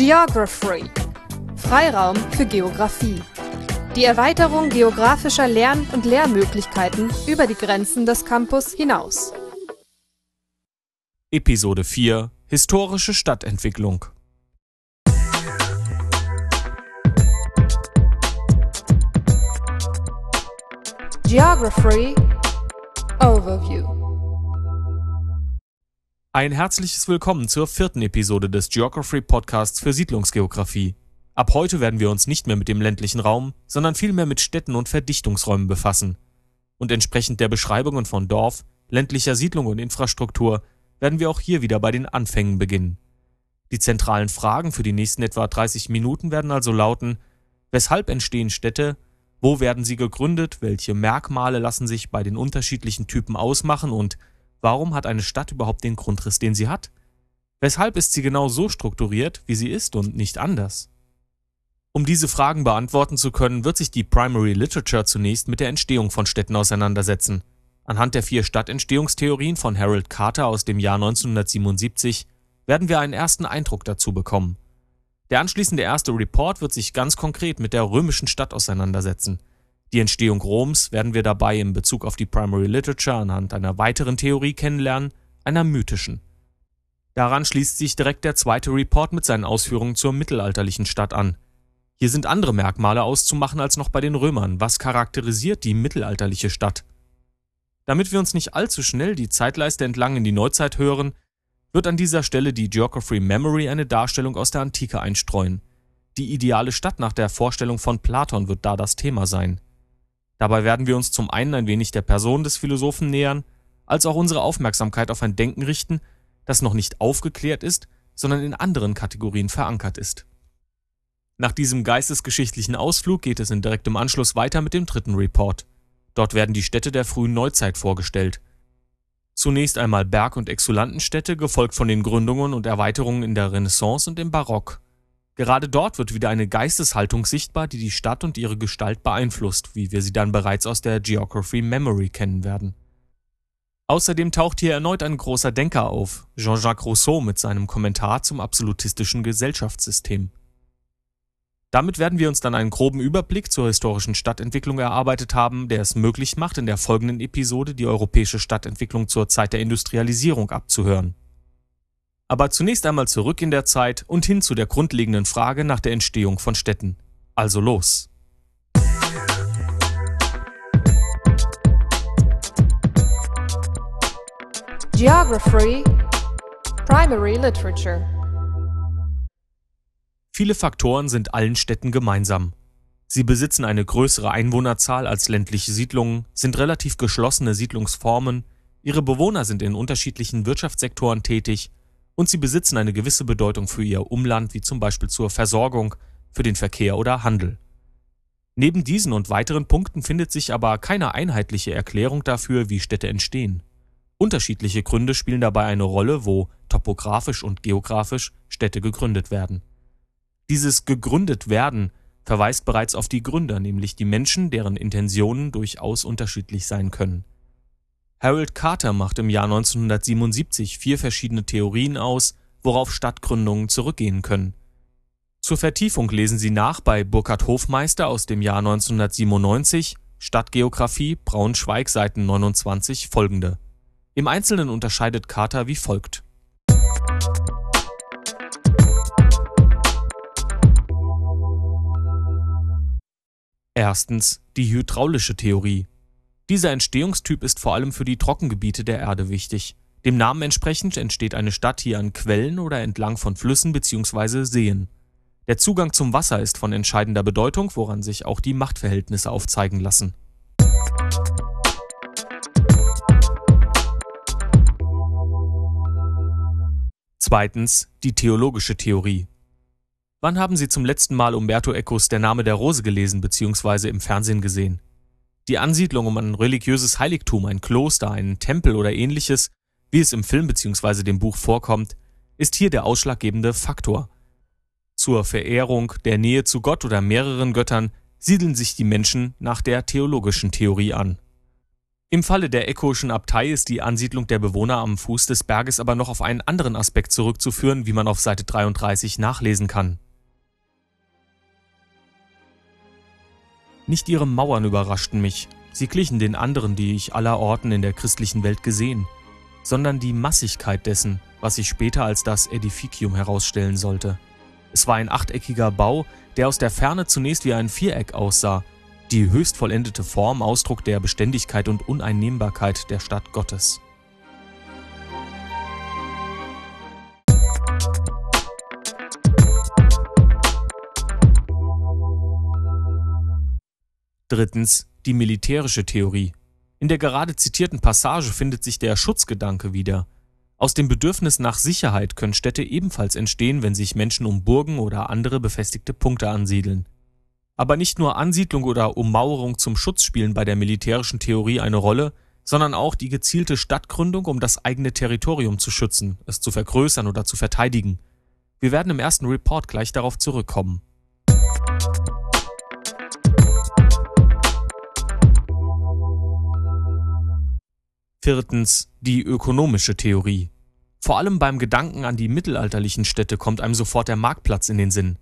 Geography. Freiraum für Geographie. Die Erweiterung geografischer Lern- und Lehrmöglichkeiten über die Grenzen des Campus hinaus. Episode 4 Historische Stadtentwicklung Geography Overview. Ein herzliches Willkommen zur vierten Episode des Geography Podcasts für Siedlungsgeografie. Ab heute werden wir uns nicht mehr mit dem ländlichen Raum, sondern vielmehr mit Städten und Verdichtungsräumen befassen. Und entsprechend der Beschreibungen von Dorf, ländlicher Siedlung und Infrastruktur werden wir auch hier wieder bei den Anfängen beginnen. Die zentralen Fragen für die nächsten etwa 30 Minuten werden also lauten, weshalb entstehen Städte, wo werden sie gegründet? Welche Merkmale lassen sich bei den unterschiedlichen Typen ausmachen? Und warum hat eine Stadt überhaupt den Grundriss, den sie hat? Weshalb ist sie genau so strukturiert, wie sie ist und nicht anders? Um diese Fragen beantworten zu können, wird sich die Primary Literature zunächst mit der Entstehung von Städten auseinandersetzen. Anhand der vier Stadtentstehungstheorien von Harold Carter aus dem Jahr 1977 werden wir einen ersten Eindruck dazu bekommen. Der anschließende erste Report wird sich ganz konkret mit der römischen Stadt auseinandersetzen. Die Entstehung Roms werden wir dabei in Bezug auf die Primary Literature anhand einer weiteren Theorie kennenlernen, einer mythischen. Daran schließt sich direkt der zweite Report mit seinen Ausführungen zur mittelalterlichen Stadt an. Hier sind andere Merkmale auszumachen als noch bei den Römern. Was charakterisiert die mittelalterliche Stadt? Damit wir uns nicht allzu schnell die Zeitleiste entlang in die Neuzeit hören, wird an dieser Stelle die Geography Memory eine Darstellung aus der Antike einstreuen. Die ideale Stadt nach der Vorstellung von Platon wird da das Thema sein. Dabei werden wir uns zum einen ein wenig der Person des Philosophen nähern, als auch unsere Aufmerksamkeit auf ein Denken richten, das noch nicht aufgeklärt ist, sondern in anderen Kategorien verankert ist. Nach diesem geistesgeschichtlichen Ausflug geht es in direktem Anschluss weiter mit dem dritten Report. Dort werden die Städte der frühen Neuzeit vorgestellt. Zunächst einmal Berg- und Exulantenstädte, gefolgt von den Gründungen und Erweiterungen in der Renaissance und im Barock. Gerade dort wird wieder eine Geisteshaltung sichtbar, die die Stadt und ihre Gestalt beeinflusst, wie wir sie dann bereits aus der Geography Memory kennen werden. Außerdem taucht hier erneut ein großer Denker auf, Jean-Jacques Rousseau mit seinem Kommentar zum absolutistischen Gesellschaftssystem. Damit werden wir uns dann einen groben Überblick zur historischen Stadtentwicklung erarbeitet haben, der es möglich macht, in der folgenden Episode die europäische Stadtentwicklung zur Zeit der Industrialisierung abzuhören. Aber zunächst einmal zurück in der Zeit und hin zu der grundlegenden Frage nach der Entstehung von Städten. Also los. Geography Primary Literature Viele Faktoren sind allen Städten gemeinsam. Sie besitzen eine größere Einwohnerzahl als ländliche Siedlungen, sind relativ geschlossene Siedlungsformen, ihre Bewohner sind in unterschiedlichen Wirtschaftssektoren tätig und sie besitzen eine gewisse Bedeutung für ihr Umland, wie zum Beispiel zur Versorgung, für den Verkehr oder Handel. Neben diesen und weiteren Punkten findet sich aber keine einheitliche Erklärung dafür, wie Städte entstehen. Unterschiedliche Gründe spielen dabei eine Rolle, wo topografisch und geografisch Städte gegründet werden. Dieses gegründet werden verweist bereits auf die Gründer, nämlich die Menschen, deren Intentionen durchaus unterschiedlich sein können. Harold Carter macht im Jahr 1977 vier verschiedene Theorien aus, worauf Stadtgründungen zurückgehen können. Zur Vertiefung lesen Sie nach bei Burkhard Hofmeister aus dem Jahr 1997, Stadtgeografie, Braunschweig, Seiten 29, folgende. Im Einzelnen unterscheidet Carter wie folgt. Erstens die hydraulische Theorie. Dieser Entstehungstyp ist vor allem für die Trockengebiete der Erde wichtig. Dem Namen entsprechend entsteht eine Stadt hier an Quellen oder entlang von Flüssen bzw. Seen. Der Zugang zum Wasser ist von entscheidender Bedeutung, woran sich auch die Machtverhältnisse aufzeigen lassen. Zweitens die theologische Theorie. Wann haben Sie zum letzten Mal Umberto Ecos Der Name der Rose gelesen bzw. im Fernsehen gesehen? Die Ansiedlung um ein religiöses Heiligtum, ein Kloster, einen Tempel oder ähnliches, wie es im Film bzw. dem Buch vorkommt, ist hier der ausschlaggebende Faktor. Zur Verehrung, der Nähe zu Gott oder mehreren Göttern siedeln sich die Menschen nach der theologischen Theorie an. Im Falle der Ekoischen Abtei ist die Ansiedlung der Bewohner am Fuß des Berges aber noch auf einen anderen Aspekt zurückzuführen, wie man auf Seite 33 nachlesen kann. Nicht ihre Mauern überraschten mich, sie glichen den anderen, die ich allerorten in der christlichen Welt gesehen, sondern die Massigkeit dessen, was sich später als das Edificium herausstellen sollte. Es war ein achteckiger Bau, der aus der Ferne zunächst wie ein Viereck aussah, die höchst vollendete Form Ausdruck der Beständigkeit und Uneinnehmbarkeit der Stadt Gottes. Drittens die militärische Theorie. In der gerade zitierten Passage findet sich der Schutzgedanke wieder. Aus dem Bedürfnis nach Sicherheit können Städte ebenfalls entstehen, wenn sich Menschen um Burgen oder andere befestigte Punkte ansiedeln. Aber nicht nur Ansiedlung oder Ummauerung zum Schutz spielen bei der militärischen Theorie eine Rolle, sondern auch die gezielte Stadtgründung, um das eigene Territorium zu schützen, es zu vergrößern oder zu verteidigen. Wir werden im ersten Report gleich darauf zurückkommen. Viertens die ökonomische Theorie. Vor allem beim Gedanken an die mittelalterlichen Städte kommt einem sofort der Marktplatz in den Sinn.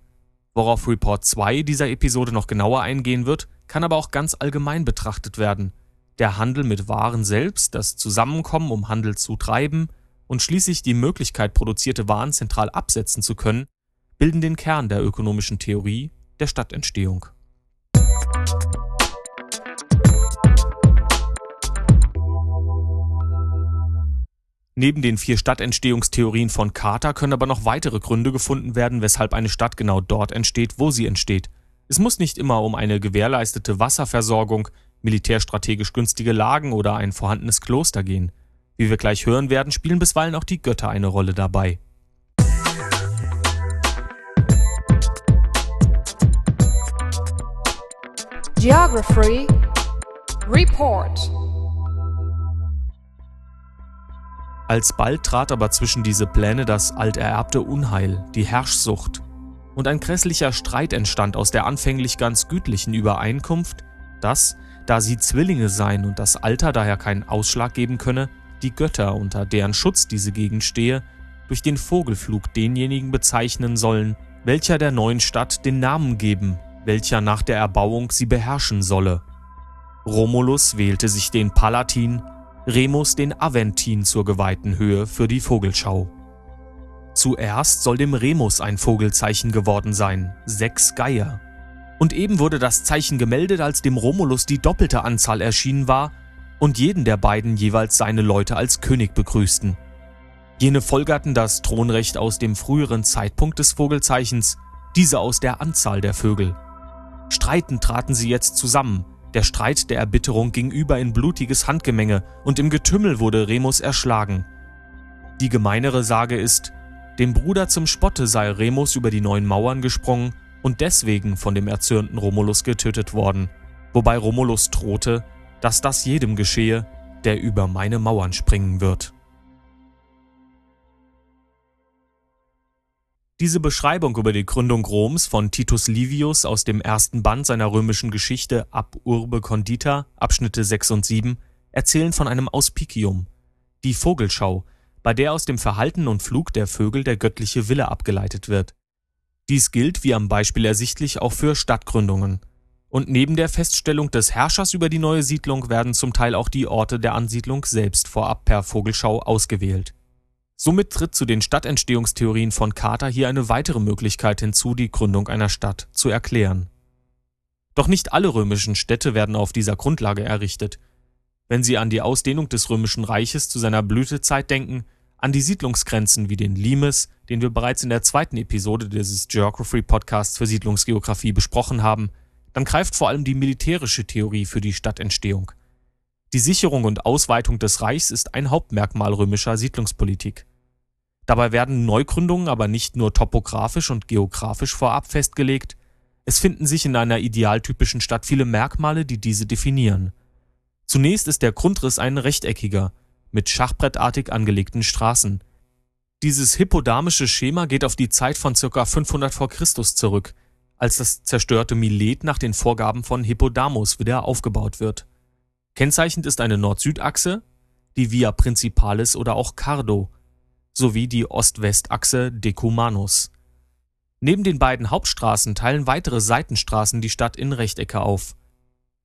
Worauf Report 2 dieser Episode noch genauer eingehen wird, kann aber auch ganz allgemein betrachtet werden. Der Handel mit Waren selbst, das Zusammenkommen, um Handel zu treiben und schließlich die Möglichkeit, produzierte Waren zentral absetzen zu können, bilden den Kern der ökonomischen Theorie der Stadtentstehung. Neben den vier Stadtentstehungstheorien von Carter können aber noch weitere Gründe gefunden werden, weshalb eine Stadt genau dort entsteht, wo sie entsteht. Es muss nicht immer um eine gewährleistete Wasserversorgung, militärstrategisch günstige Lagen oder ein vorhandenes Kloster gehen. Wie wir gleich hören werden, spielen bisweilen auch die Götter eine Rolle dabei. Geography Report Alsbald trat aber zwischen diese Pläne das altererbte Unheil, die Herrschsucht, und ein grässlicher Streit entstand aus der anfänglich ganz gütlichen Übereinkunft, dass, da sie Zwillinge seien und das Alter daher keinen Ausschlag geben könne, die Götter, unter deren Schutz diese Gegend stehe, durch den Vogelflug denjenigen bezeichnen sollen, welcher der neuen Stadt den Namen geben, welcher nach der Erbauung sie beherrschen solle. Romulus wählte sich den Palatin, Remus den Aventin zur geweihten Höhe für die Vogelschau. Zuerst soll dem Remus ein Vogelzeichen geworden sein, sechs Geier. Und eben wurde das Zeichen gemeldet, als dem Romulus die doppelte Anzahl erschienen war und jeden der beiden jeweils seine Leute als König begrüßten. Jene folgerten das Thronrecht aus dem früheren Zeitpunkt des Vogelzeichens, diese aus der Anzahl der Vögel. Streitend traten sie jetzt zusammen, der Streit der Erbitterung ging über in blutiges Handgemenge und im Getümmel wurde Remus erschlagen. Die gemeinere Sage ist, dem Bruder zum Spotte sei Remus über die neuen Mauern gesprungen und deswegen von dem erzürnten Romulus getötet worden, wobei Romulus drohte, dass das jedem geschehe, der über meine Mauern springen wird. Diese Beschreibung über die Gründung Roms von Titus Livius aus dem ersten Band seiner römischen Geschichte Ab Urbe Condita, Abschnitte 6 und 7, erzählen von einem Auspicium, die Vogelschau, bei der aus dem Verhalten und Flug der Vögel der göttliche Wille abgeleitet wird. Dies gilt, wie am Beispiel ersichtlich, auch für Stadtgründungen. Und neben der Feststellung des Herrschers über die neue Siedlung werden zum Teil auch die Orte der Ansiedlung selbst vorab per Vogelschau ausgewählt Somit tritt zu den Stadtentstehungstheorien von Carter hier eine weitere Möglichkeit hinzu, die Gründung einer Stadt zu erklären. Doch nicht alle römischen Städte werden auf dieser Grundlage errichtet. Wenn Sie an die Ausdehnung des römischen Reiches zu seiner Blütezeit denken, an die Siedlungsgrenzen wie den Limes, den wir bereits in der zweiten Episode dieses Geography Podcasts für Siedlungsgeografie besprochen haben, dann greift vor allem die militärische Theorie für die Stadtentstehung. Die Sicherung und Ausweitung des Reichs ist ein Hauptmerkmal römischer Siedlungspolitik. Dabei werden Neugründungen aber nicht nur topografisch und geografisch vorab festgelegt, es finden sich in einer idealtypischen Stadt viele Merkmale, die diese definieren. Zunächst ist der Grundriss ein rechteckiger, mit schachbrettartig angelegten Straßen. Dieses hippodamische Schema geht auf die Zeit von ca. 500 v. Chr. zurück, als das zerstörte Milet nach den Vorgaben von Hippodamus wieder aufgebaut wird. Kennzeichnend ist eine Nord-Süd-Achse, die Via Principalis oder auch Cardo, sowie die Ost-West-Achse Decumanus. Neben den beiden Hauptstraßen teilen weitere Seitenstraßen die Stadt in Rechtecke auf.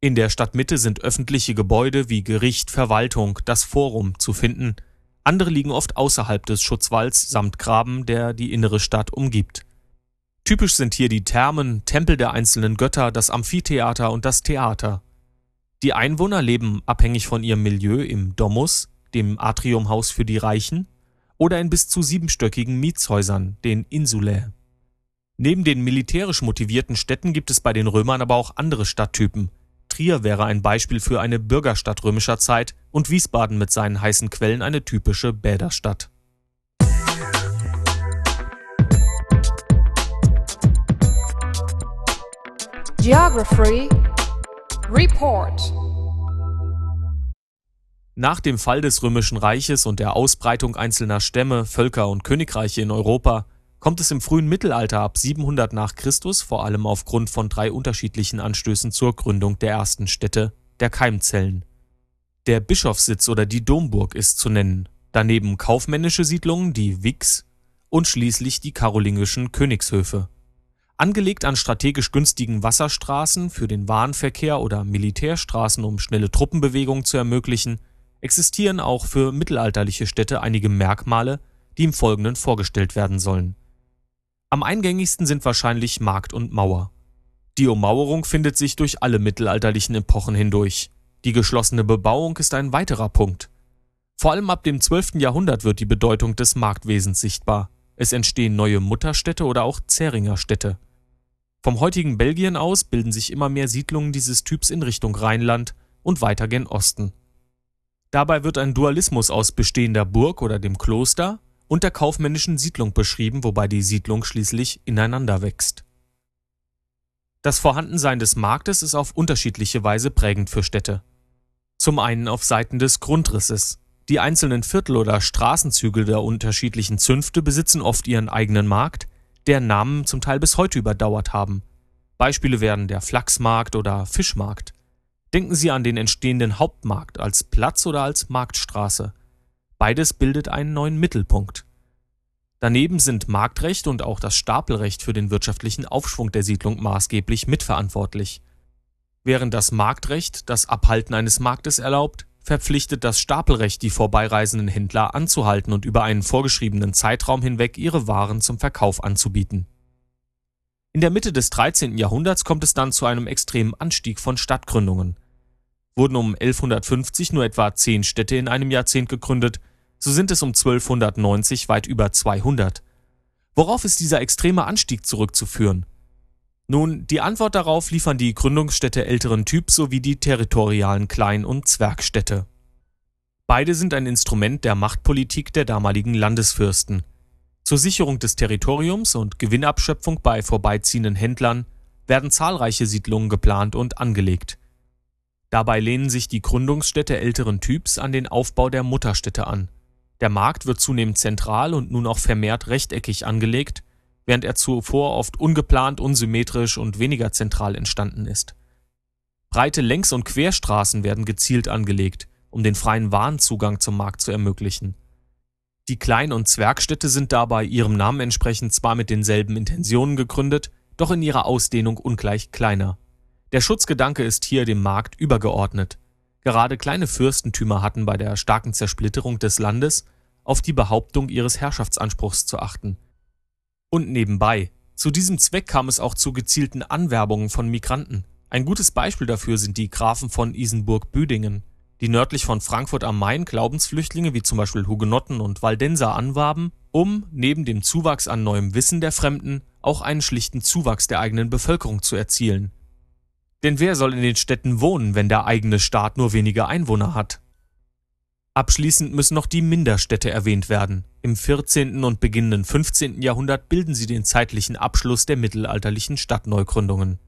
In der Stadtmitte sind öffentliche Gebäude wie Gericht, Verwaltung, das Forum zu finden, andere liegen oft außerhalb des Schutzwalls samt Graben, der die innere Stadt umgibt. Typisch sind hier die Thermen, Tempel der einzelnen Götter, das Amphitheater und das Theater. Die Einwohner leben abhängig von ihrem Milieu im Domus, dem Atriumhaus für die Reichen, oder in bis zu siebenstöckigen Mietshäusern, den Insulae. Neben den militärisch motivierten Städten gibt es bei den Römern aber auch andere Stadttypen. Trier wäre ein Beispiel für eine Bürgerstadt römischer Zeit und Wiesbaden mit seinen heißen Quellen eine typische Bäderstadt. Geography Report Nach dem Fall des Römischen Reiches und der Ausbreitung einzelner Stämme, Völker und Königreiche in Europa kommt es im frühen Mittelalter ab 700 nach Christus vor allem aufgrund von drei unterschiedlichen Anstößen zur Gründung der ersten Städte, der Keimzellen. Der Bischofssitz oder die Domburg ist zu nennen, daneben kaufmännische Siedlungen, die Wix und schließlich die karolingischen Königshöfe. Angelegt an strategisch günstigen Wasserstraßen für den Warenverkehr oder Militärstraßen, um schnelle Truppenbewegungen zu ermöglichen, existieren auch für mittelalterliche Städte einige Merkmale, die im Folgenden vorgestellt werden sollen am eingängigsten sind wahrscheinlich Markt und Mauer. Die Ummauerung findet sich durch alle mittelalterlichen Epochen hindurch. Die geschlossene Bebauung ist ein weiterer Punkt. Vor allem ab dem 12. Jahrhundert wird die Bedeutung des Marktwesens sichtbar. Es entstehen neue Mutterstädte oder auch Zähringerstädte. Vom heutigen Belgien aus bilden sich immer mehr Siedlungen dieses Typs in Richtung Rheinland und weiter gen Osten. Dabei wird ein Dualismus aus bestehender Burg oder dem Kloster und der kaufmännischen Siedlung beschrieben, wobei die Siedlung schließlich ineinander wächst. Das Vorhandensein des Marktes ist auf unterschiedliche Weise prägend für Städte. Zum einen auf Seiten des Grundrisses. Die einzelnen Viertel oder Straßenzüge der unterschiedlichen Zünfte besitzen oft ihren eigenen Markt, deren Namen zum Teil bis heute überdauert haben. Beispiele wären der Flachsmarkt oder Fischmarkt. Denken Sie an den entstehenden Hauptmarkt als Platz oder als Marktstraße. Beides bildet einen neuen Mittelpunkt. Daneben sind Marktrecht und auch das Stapelrecht für den wirtschaftlichen Aufschwung der Siedlung maßgeblich mitverantwortlich. Während das Marktrecht das Abhalten eines Marktes erlaubt, verpflichtet das Stapelrecht die vorbeireisenden Händler anzuhalten und über einen vorgeschriebenen Zeitraum hinweg ihre Waren zum Verkauf anzubieten. In der Mitte des 13. Jahrhunderts kommt es dann zu einem extremen Anstieg von Stadtgründungen. Wurden um 1150 nur etwa zehn Städte in einem Jahrzehnt gegründet, so sind es um 1290 weit über 200. Worauf ist dieser extreme Anstieg zurückzuführen? Nun, die Antwort darauf liefern die Gründungsstädte älteren Typs sowie die territorialen Klein- und Zwergstädte. Beide sind ein Instrument der Machtpolitik der damaligen Landesfürsten. Zur Sicherung des Territoriums und Gewinnabschöpfung bei vorbeiziehenden Händlern werden zahlreiche Siedlungen geplant und angelegt. Dabei lehnen sich die Gründungsstädte älteren Typs an den Aufbau der Mutterstädte an. Der Markt wird zunehmend zentral und nun auch vermehrt rechteckig angelegt, während er zuvor oft ungeplant, unsymmetrisch und weniger zentral entstanden ist. Breite Längs- und Querstraßen werden gezielt angelegt, um den freien Warenzugang zum Markt zu ermöglichen. Die Klein- und Zwergstädte sind dabei ihrem Namen entsprechend zwar mit denselben Intentionen gegründet, doch in ihrer Ausdehnung ungleich kleiner. Der Schutzgedanke ist hier dem Markt übergeordnet. Gerade kleine Fürstentümer hatten bei der starken Zersplitterung des Landes auf die Behauptung ihres Herrschaftsanspruchs zu achten. Und nebenbei, zu diesem Zweck kam es auch zu gezielten Anwerbungen von Migranten. Ein gutes Beispiel dafür sind die Grafen von Isenburg-Büdingen, die nördlich von Frankfurt am Main Glaubensflüchtlinge wie zum Beispiel Hugenotten und Waldenser anwarben, um neben dem Zuwachs an neuem Wissen der Fremden auch einen schlichten Zuwachs der eigenen Bevölkerung zu erzielen, denn wer soll in den Städten wohnen, wenn der eigene Staat nur wenige Einwohner hat? Abschließend müssen noch die Minderstädte erwähnt werden. Im 14. und beginnenden 15. Jahrhundert bilden sie den zeitlichen Abschluss der mittelalterlichen Stadtneugründungen.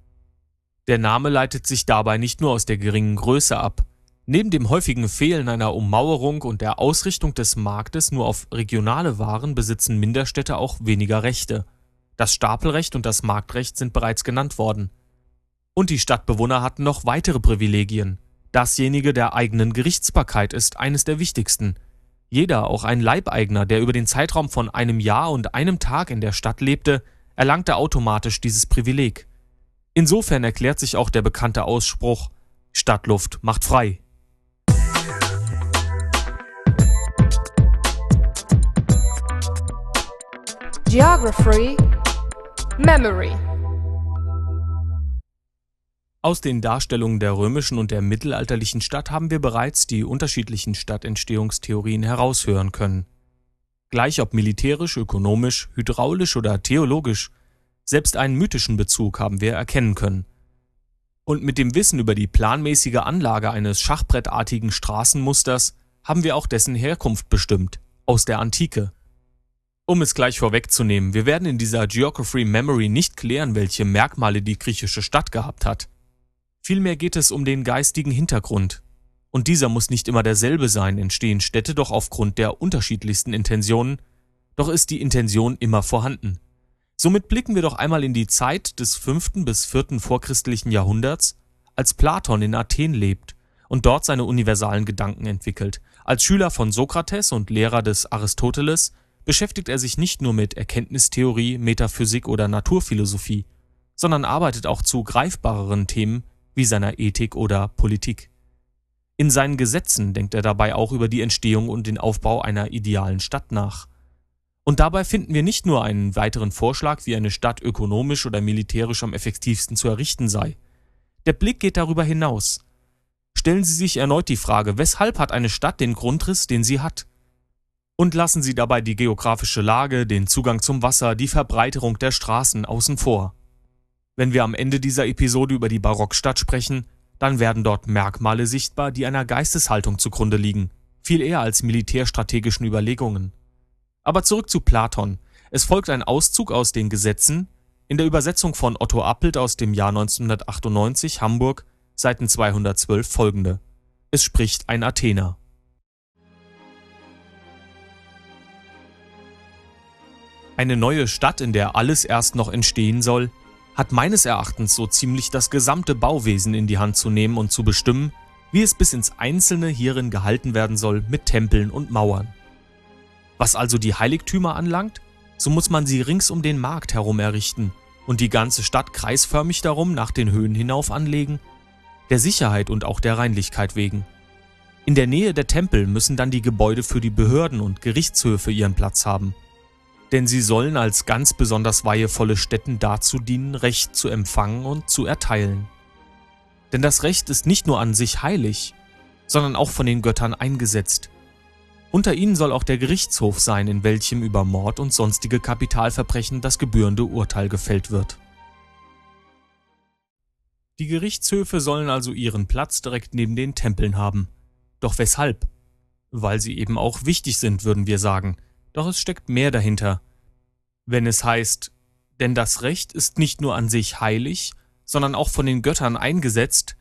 Der Name leitet sich dabei nicht nur aus der geringen Größe ab. Neben dem häufigen Fehlen einer Ummauerung und der Ausrichtung des Marktes nur auf regionale Waren besitzen Minderstädte auch weniger Rechte. Das Stapelrecht und das Marktrecht sind bereits genannt worden. Und die Stadtbewohner hatten noch weitere Privilegien. Dasjenige der eigenen Gerichtsbarkeit ist eines der wichtigsten. Jeder, auch ein Leibeigner, der über den Zeitraum von einem Jahr und einem Tag in der Stadt lebte, erlangte automatisch dieses Privileg. Insofern erklärt sich auch der bekannte Ausspruch Stadtluft macht frei. Geography Memory Aus den Darstellungen der römischen und der mittelalterlichen Stadt haben wir bereits die unterschiedlichen Stadtentstehungstheorien heraushören können. Gleich ob militärisch, ökonomisch, hydraulisch oder theologisch, selbst einen mythischen Bezug haben wir erkennen können. Und mit dem Wissen über die planmäßige Anlage eines schachbrettartigen Straßenmusters haben wir auch dessen Herkunft bestimmt, aus der Antike. Um es gleich vorwegzunehmen, wir werden in dieser Geography Memory nicht klären, welche Merkmale die griechische Stadt gehabt hat. Vielmehr geht es um den geistigen Hintergrund. Und dieser muss nicht immer derselbe sein, entstehen Städte doch aufgrund der unterschiedlichsten Intentionen, doch ist die Intention immer vorhanden. Somit blicken wir doch einmal in die Zeit des 5. bis 4. vorchristlichen Jahrhunderts, als Platon in Athen lebt und dort seine universalen Gedanken entwickelt. Als Schüler von Sokrates und Lehrer des Aristoteles beschäftigt er sich nicht nur mit Erkenntnistheorie, Metaphysik oder Naturphilosophie, sondern arbeitet auch zu greifbareren Themen wie seiner Ethik oder Politik. In seinen Gesetzen denkt er dabei auch über die Entstehung und den Aufbau einer idealen Stadt nach. Und dabei finden wir nicht nur einen weiteren Vorschlag, wie eine Stadt ökonomisch oder militärisch am effektivsten zu errichten sei. Der Blick geht darüber hinaus. Stellen Sie sich erneut die Frage, weshalb hat eine Stadt den Grundriss, den sie hat? Und lassen Sie dabei die geografische Lage, den Zugang zum Wasser, die Verbreiterung der Straßen außen vor. Wenn wir am Ende dieser Episode über die Barockstadt sprechen, dann werden dort Merkmale sichtbar, die einer Geisteshaltung zugrunde liegen, viel eher als militärstrategischen Überlegungen. Aber zurück zu Platon. Es folgt ein Auszug aus den Gesetzen, in der Übersetzung von Otto Appelt aus dem Jahr 1998, Hamburg, Seiten 212 folgende. Es spricht ein Athener. Eine neue Stadt, in der alles erst noch entstehen soll, hat meines Erachtens so ziemlich das gesamte Bauwesen in die Hand zu nehmen und zu bestimmen, wie es bis ins Einzelne hierin gehalten werden soll mit Tempeln und Mauern. Was also die Heiligtümer anlangt, so muss man sie rings um den Markt herum errichten und die ganze Stadt kreisförmig darum nach den Höhen hinauf anlegen, der Sicherheit und auch der Reinlichkeit wegen. In der Nähe der Tempel müssen dann die Gebäude für die Behörden und Gerichtshöfe ihren Platz haben – denn sie sollen als ganz besonders weihevolle Stätten dazu dienen, Recht zu empfangen und zu erteilen. Denn das Recht ist nicht nur an sich heilig, sondern auch von den Göttern eingesetzt. Unter ihnen soll auch der Gerichtshof sein, in welchem über Mord und sonstige Kapitalverbrechen das gebührende Urteil gefällt wird. Die Gerichtshöfe sollen also ihren Platz direkt neben den Tempeln haben. Doch weshalb? Weil sie eben auch wichtig sind, würden wir sagen, doch es steckt mehr dahinter. Wenn es heißt, denn das Recht ist nicht nur an sich heilig, sondern auch von den Göttern eingesetzt,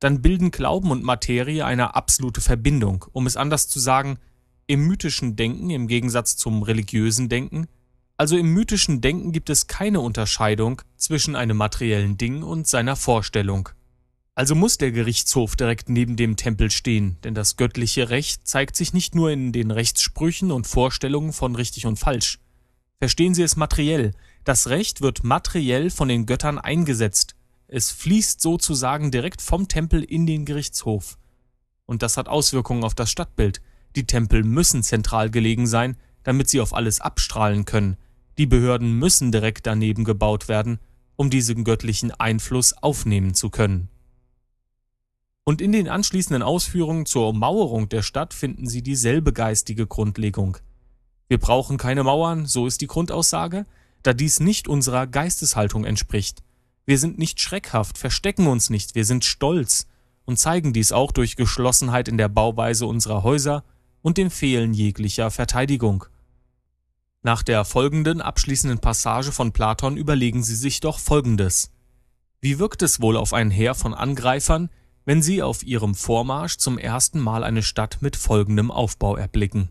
dann bilden Glauben und Materie eine absolute Verbindung. Um es anders zu sagen, im mythischen Denken im Gegensatz zum religiösen Denken, also im mythischen Denken gibt es keine Unterscheidung zwischen einem materiellen Ding und seiner Vorstellung. Also muss der Gerichtshof direkt neben dem Tempel stehen, denn das göttliche Recht zeigt sich nicht nur in den Rechtssprüchen und Vorstellungen von richtig und falsch. Verstehen Sie es materiell. Das Recht wird materiell von den Göttern eingesetzt. Es fließt sozusagen direkt vom Tempel in den Gerichtshof. Und das hat Auswirkungen auf das Stadtbild. Die Tempel müssen zentral gelegen sein, damit sie auf alles abstrahlen können. Die Behörden müssen direkt daneben gebaut werden, um diesen göttlichen Einfluss aufnehmen zu können. Und in den anschließenden Ausführungen zur Ummauerung der Stadt finden Sie dieselbe geistige Grundlegung. Wir brauchen keine Mauern, so ist die Grundaussage, da dies nicht unserer Geisteshaltung entspricht. Wir sind nicht schreckhaft, verstecken uns nicht, wir sind stolz und zeigen dies auch durch Geschlossenheit in der Bauweise unserer Häuser und dem Fehlen jeglicher Verteidigung. Nach der folgenden abschließenden Passage von Platon überlegen Sie sich doch Folgendes. Wie wirkt es wohl auf ein Heer von Angreifern, wenn sie auf ihrem Vormarsch zum ersten Mal eine Stadt mit folgendem Aufbau erblicken.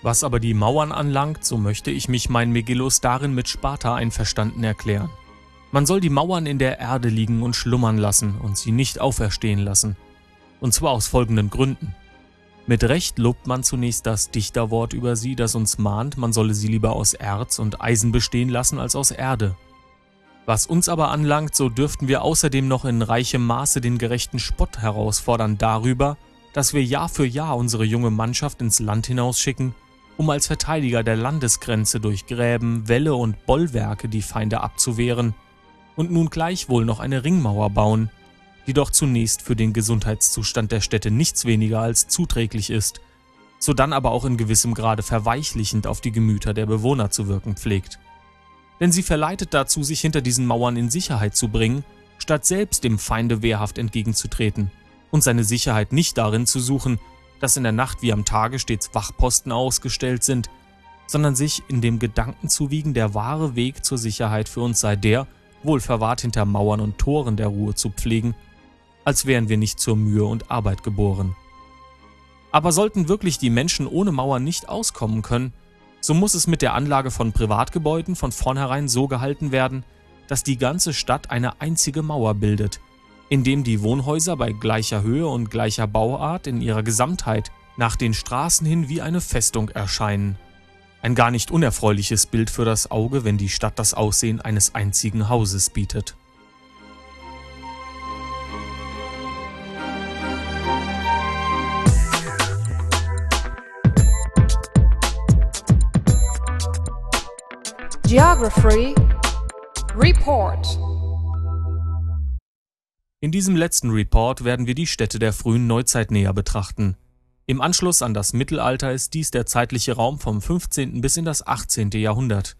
Was aber die Mauern anlangt, so möchte ich mich mein Megillus darin mit Sparta einverstanden erklären. Man soll die Mauern in der Erde liegen und schlummern lassen und sie nicht auferstehen lassen. Und zwar aus folgenden Gründen. Mit Recht lobt man zunächst das Dichterwort über sie, das uns mahnt, man solle sie lieber aus Erz und Eisen bestehen lassen als aus Erde. Was uns aber anlangt, so dürften wir außerdem noch in reichem Maße den gerechten Spott herausfordern darüber, dass wir Jahr für Jahr unsere junge Mannschaft ins Land hinausschicken, um als Verteidiger der Landesgrenze durch Gräben, Wälle und Bollwerke die Feinde abzuwehren, und nun gleichwohl noch eine Ringmauer bauen, die doch zunächst für den Gesundheitszustand der Städte nichts weniger als zuträglich ist, sodann aber auch in gewissem Grade verweichlichend auf die Gemüter der Bewohner zu wirken pflegt. Denn sie verleitet dazu, sich hinter diesen Mauern in Sicherheit zu bringen, statt selbst dem Feinde wehrhaft entgegenzutreten und seine Sicherheit nicht darin zu suchen, dass in der Nacht wie am Tage stets Wachposten ausgestellt sind, sondern sich in dem Gedanken zu wiegen, der wahre Weg zur Sicherheit für uns sei der, wohl verwahrt hinter Mauern und Toren der Ruhe zu pflegen, als wären wir nicht zur Mühe und Arbeit geboren. Aber sollten wirklich die Menschen ohne Mauern nicht auskommen können, so muss es mit der Anlage von Privatgebäuden von vornherein so gehalten werden, dass die ganze Stadt eine einzige Mauer bildet, indem die Wohnhäuser bei gleicher Höhe und gleicher Bauart in ihrer Gesamtheit nach den Straßen hin wie eine Festung erscheinen. Ein gar nicht unerfreuliches Bild für das Auge, wenn die Stadt das Aussehen eines einzigen Hauses bietet. Geography Report In diesem letzten Report werden wir die Städte der frühen Neuzeit näher betrachten. Im Anschluss an das Mittelalter ist dies der zeitliche Raum vom 15. bis in das 18. Jahrhundert.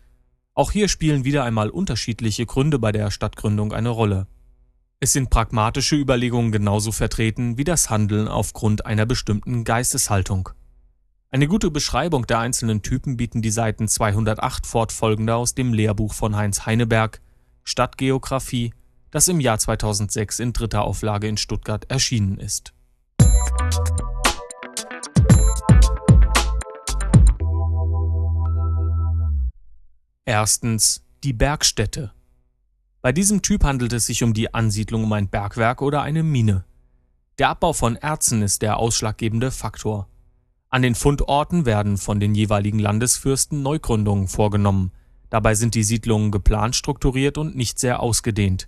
Auch hier spielen wieder einmal unterschiedliche Gründe bei der Stadtgründung eine Rolle. Es sind pragmatische Überlegungen genauso vertreten wie das Handeln aufgrund einer bestimmten Geisteshaltung. Eine gute Beschreibung der einzelnen Typen bieten die Seiten 208 fortfolgende aus dem Lehrbuch von Heinz Heineberg Stadtgeographie, das im Jahr 2006 in dritter Auflage in Stuttgart erschienen ist. Erstens die Bergstätte. Bei diesem Typ handelt es sich um die Ansiedlung um ein Bergwerk oder eine Mine. Der Abbau von Erzen ist der ausschlaggebende Faktor. An den Fundorten werden von den jeweiligen Landesfürsten Neugründungen vorgenommen. Dabei sind die Siedlungen geplant strukturiert und nicht sehr ausgedehnt.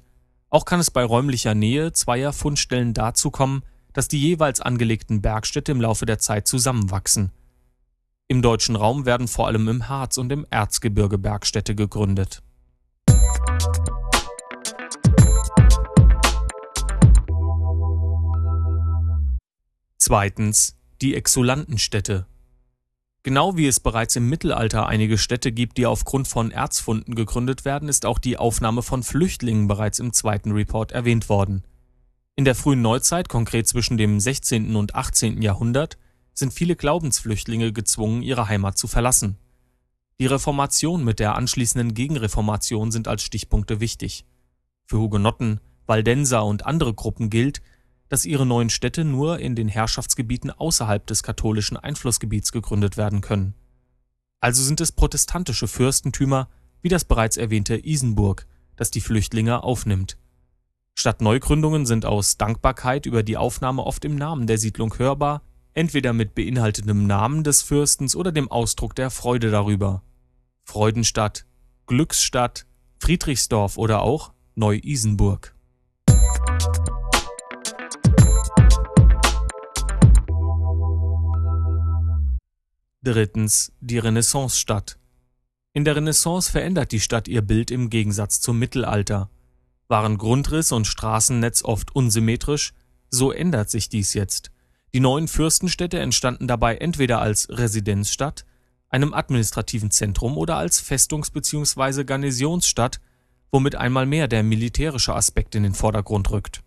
Auch kann es bei räumlicher Nähe zweier Fundstellen dazu kommen, dass die jeweils angelegten Bergstädte im Laufe der Zeit zusammenwachsen. Im deutschen Raum werden vor allem im Harz und im Erzgebirge Bergstädte gegründet. Zweitens die Exulantenstädte. Genau wie es bereits im Mittelalter einige Städte gibt, die aufgrund von Erzfunden gegründet werden, ist auch die Aufnahme von Flüchtlingen bereits im zweiten Report erwähnt worden. In der frühen Neuzeit, konkret zwischen dem 16. und 18. Jahrhundert, sind viele Glaubensflüchtlinge gezwungen, ihre Heimat zu verlassen. Die Reformation mit der anschließenden Gegenreformation sind als Stichpunkte wichtig. Für Hugenotten, Waldenser und andere Gruppen gilt, dass ihre neuen Städte nur in den Herrschaftsgebieten außerhalb des katholischen Einflussgebiets gegründet werden können. Also sind es protestantische Fürstentümer, wie das bereits erwähnte Isenburg, das die Flüchtlinge aufnimmt. Stadtneugründungen sind aus Dankbarkeit über die Aufnahme oft im Namen der Siedlung hörbar, entweder mit beinhaltendem Namen des Fürstens oder dem Ausdruck der Freude darüber. Freudenstadt, Glücksstadt, Friedrichsdorf oder auch Neu-Isenburg. Drittens die Renaissancestadt. In der Renaissance verändert die Stadt ihr Bild im Gegensatz zum Mittelalter. Waren Grundriss und Straßennetz oft unsymmetrisch, so ändert sich dies jetzt. Die neuen Fürstenstädte entstanden dabei entweder als Residenzstadt, einem administrativen Zentrum oder als Festungs- bzw. Garnisonsstadt, womit einmal mehr der militärische Aspekt in den Vordergrund rückt.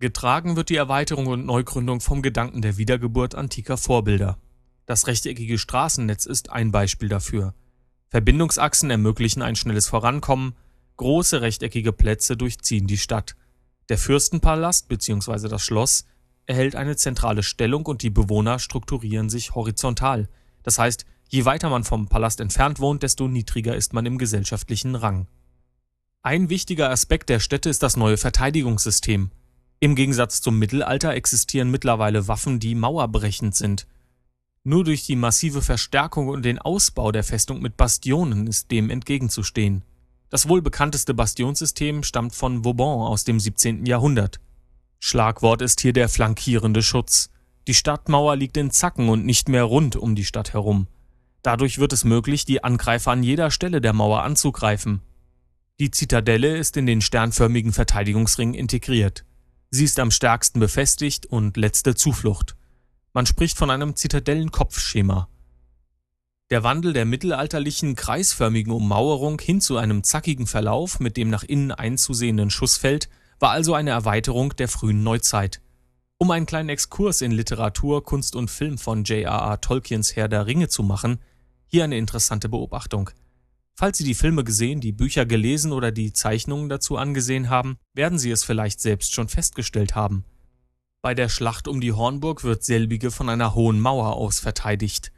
Getragen wird die Erweiterung und Neugründung vom Gedanken der Wiedergeburt antiker Vorbilder. Das rechteckige Straßennetz ist ein Beispiel dafür. Verbindungsachsen ermöglichen ein schnelles Vorankommen, große rechteckige Plätze durchziehen die Stadt. Der Fürstenpalast bzw. das Schloss erhält eine zentrale Stellung und die Bewohner strukturieren sich horizontal. Das heißt, je weiter man vom Palast entfernt wohnt, desto niedriger ist man im gesellschaftlichen Rang. Ein wichtiger Aspekt der Städte ist das neue Verteidigungssystem. Im Gegensatz zum Mittelalter existieren mittlerweile Waffen, die mauerbrechend sind. Nur durch die massive Verstärkung und den Ausbau der Festung mit Bastionen ist dem entgegenzustehen. Das wohl bekannteste Bastionssystem stammt von Vauban aus dem 17. Jahrhundert. Schlagwort ist hier der flankierende Schutz. Die Stadtmauer liegt in Zacken und nicht mehr rund um die Stadt herum. Dadurch wird es möglich, die Angreifer an jeder Stelle der Mauer anzugreifen. Die Zitadelle ist in den sternförmigen Verteidigungsring integriert. Sie ist am stärksten befestigt und letzte Zuflucht. Man spricht von einem Zitadellenkopfschema. Der Wandel der mittelalterlichen kreisförmigen Ummauerung hin zu einem zackigen Verlauf mit dem nach innen einzusehenden Schussfeld war also eine Erweiterung der frühen Neuzeit. Um einen kleinen Exkurs in Literatur, Kunst und Film von J.R.R. Tolkiens Herr der Ringe zu machen, hier eine interessante Beobachtung. Falls Sie die Filme gesehen, die Bücher gelesen oder die Zeichnungen dazu angesehen haben, werden Sie es vielleicht selbst schon festgestellt haben. Bei der Schlacht um die Hornburg wird selbige von einer hohen Mauer aus verteidigt.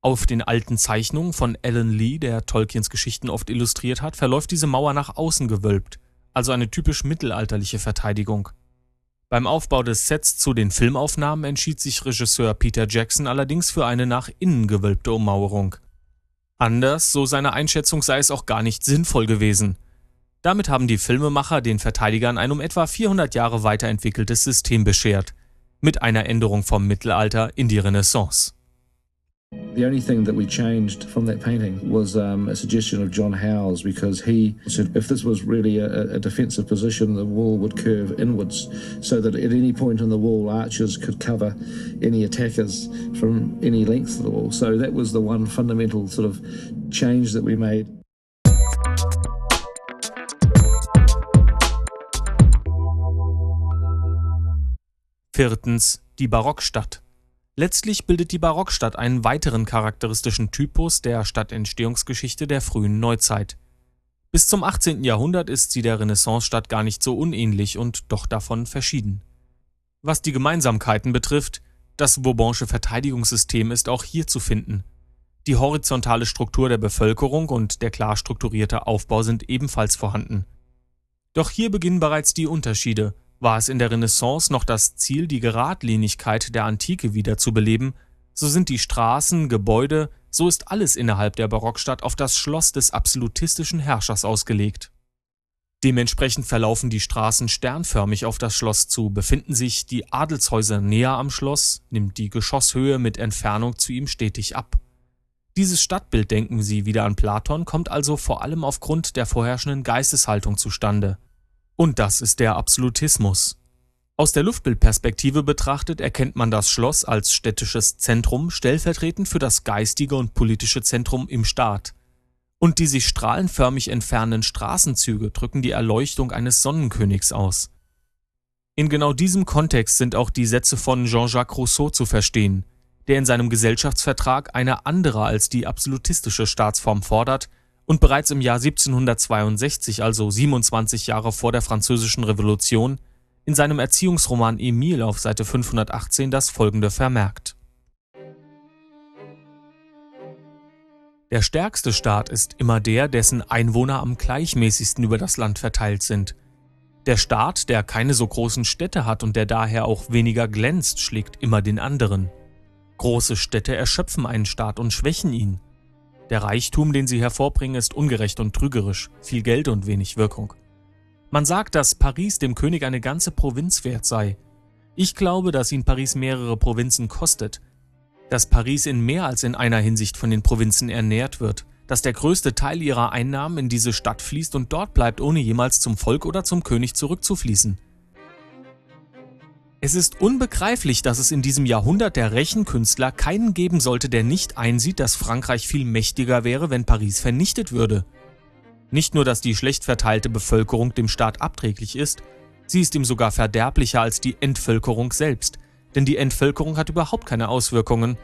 Auf den alten Zeichnungen von Alan Lee, der Tolkiens Geschichten oft illustriert hat, verläuft diese Mauer nach außen gewölbt, also eine typisch mittelalterliche Verteidigung. Beim Aufbau des Sets zu den Filmaufnahmen entschied sich Regisseur Peter Jackson allerdings für eine nach innen gewölbte Ummauerung. Anders, so seine Einschätzung, sei es auch gar nicht sinnvoll gewesen. Damit haben die Filmemacher den Verteidigern ein um etwa 400 Jahre weiterentwickeltes System beschert, mit einer Änderung vom Mittelalter in die Renaissance. The only thing that we changed from that painting was um, a suggestion of John Howes because he said if this was really a, a, defensive position, the wall would curve inwards so that at any point in the wall, archers could cover any attackers from any length of the wall. So that was the one fundamental sort of change that we made. Viertens, die Barockstadt. Letztlich bildet die Barockstadt einen weiteren charakteristischen Typus der Stadtentstehungsgeschichte der frühen Neuzeit. Bis zum 18. Jahrhundert ist sie der Renaissancestadt gar nicht so unähnlich und doch davon verschieden. Was die Gemeinsamkeiten betrifft, das Bourbonische Verteidigungssystem ist auch hier zu finden. Die horizontale Struktur der Bevölkerung und der klar strukturierte Aufbau sind ebenfalls vorhanden. Doch hier beginnen bereits die Unterschiede war es in der Renaissance noch das Ziel, die Geradlinigkeit der Antike wiederzubeleben, so sind die Straßen, Gebäude, so ist alles innerhalb der Barockstadt auf das Schloss des absolutistischen Herrschers ausgelegt. Dementsprechend verlaufen die Straßen sternförmig auf das Schloss zu, befinden sich die Adelshäuser näher am Schloss, nimmt die Geschosshöhe mit Entfernung zu ihm stetig ab. Dieses Stadtbild, denken Sie wieder an Platon, kommt also vor allem aufgrund der vorherrschenden Geisteshaltung zustande. Und das ist der Absolutismus. Aus der Luftbildperspektive betrachtet erkennt man das Schloss als städtisches Zentrum stellvertretend für das geistige und politische Zentrum im Staat. Und die sich strahlenförmig entfernenden Straßenzüge drücken die Erleuchtung eines Sonnenkönigs aus. In genau diesem Kontext sind auch die Sätze von Jean-Jacques Rousseau zu verstehen, der in seinem Gesellschaftsvertrag eine andere als die absolutistische Staatsform fordert und bereits im Jahr 1762, also 27 Jahre vor der Französischen Revolution, in seinem Erziehungsroman Emile auf Seite 518 das folgende vermerkt. Der stärkste Staat ist immer der, dessen Einwohner am gleichmäßigsten über das Land verteilt sind. Der Staat, der keine so großen Städte hat und der daher auch weniger glänzt, schlägt immer den anderen. Große Städte erschöpfen einen Staat und schwächen ihn. Der Reichtum, den sie hervorbringen, ist ungerecht und trügerisch, viel Geld und wenig Wirkung. Man sagt, dass Paris dem König eine ganze Provinz wert sei. Ich glaube, dass ihn Paris mehrere Provinzen kostet, dass Paris in mehr als in einer Hinsicht von den Provinzen ernährt wird, dass der größte Teil ihrer Einnahmen in diese Stadt fließt und dort bleibt, ohne jemals zum Volk oder zum König zurückzufließen. Es ist unbegreiflich, dass es in diesem Jahrhundert der Rechenkünstler keinen geben sollte, der nicht einsieht, dass Frankreich viel mächtiger wäre, wenn Paris vernichtet würde. Nicht nur, dass die schlecht verteilte Bevölkerung dem Staat abträglich ist, sie ist ihm sogar verderblicher als die Entvölkerung selbst, denn die Entvölkerung hat überhaupt keine Auswirkungen,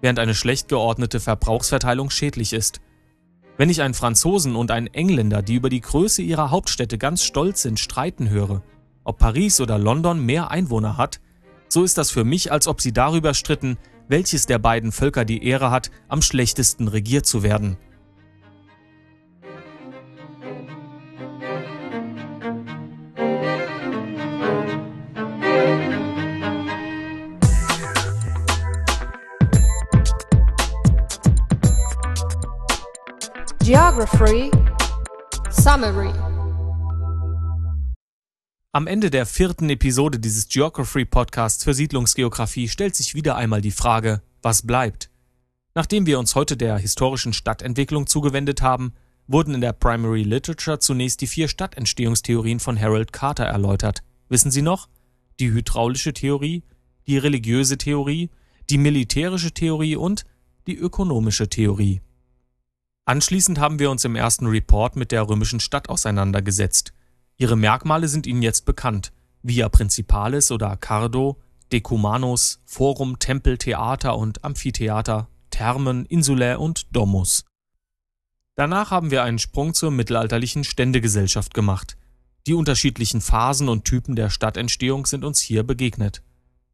während eine schlecht geordnete Verbrauchsverteilung schädlich ist. Wenn ich einen Franzosen und einen Engländer, die über die Größe ihrer Hauptstädte ganz stolz sind, streiten höre, ob Paris oder London mehr Einwohner hat, so ist das für mich, als ob sie darüber stritten, welches der beiden Völker die Ehre hat, am schlechtesten regiert zu werden. Geography Summary am Ende der vierten Episode dieses Geography Podcasts für Siedlungsgeografie stellt sich wieder einmal die Frage, was bleibt? Nachdem wir uns heute der historischen Stadtentwicklung zugewendet haben, wurden in der Primary Literature zunächst die vier Stadtentstehungstheorien von Harold Carter erläutert. Wissen Sie noch? Die hydraulische Theorie, die religiöse Theorie, die militärische Theorie und die ökonomische Theorie. Anschließend haben wir uns im ersten Report mit der römischen Stadt auseinandergesetzt. Ihre Merkmale sind Ihnen jetzt bekannt: Via Principalis oder Cardo, Decumanus, Forum, Tempel, Theater und Amphitheater, Thermen, Insulae und Domus. Danach haben wir einen Sprung zur mittelalterlichen Ständegesellschaft gemacht. Die unterschiedlichen Phasen und Typen der Stadtentstehung sind uns hier begegnet.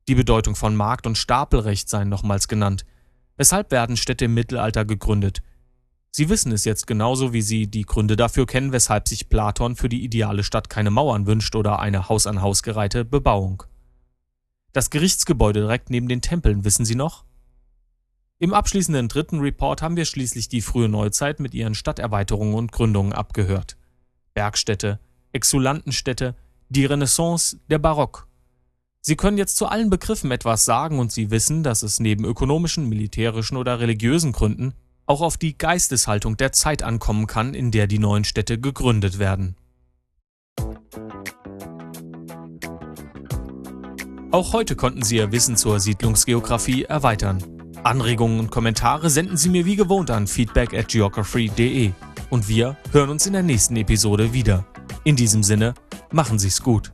Die Bedeutung von Markt und Stapelrecht seien nochmals genannt. Weshalb werden Städte im Mittelalter gegründet? Sie wissen es jetzt genauso, wie Sie die Gründe dafür kennen, weshalb sich Platon für die ideale Stadt keine Mauern wünscht oder eine Haus an Haus gereihte Bebauung. Das Gerichtsgebäude direkt neben den Tempeln, wissen Sie noch? Im abschließenden dritten Report haben wir schließlich die frühe Neuzeit mit ihren Stadterweiterungen und Gründungen abgehört. Bergstädte, Exulantenstädte, die Renaissance, der Barock. Sie können jetzt zu allen Begriffen etwas sagen und Sie wissen, dass es neben ökonomischen, militärischen oder religiösen Gründen auch auf die Geisteshaltung der Zeit ankommen kann, in der die neuen Städte gegründet werden. Auch heute konnten Sie Ihr Wissen zur Siedlungsgeografie erweitern. Anregungen und Kommentare senden Sie mir wie gewohnt an feedback at geography.de. Und wir hören uns in der nächsten Episode wieder. In diesem Sinne, machen Sie's gut.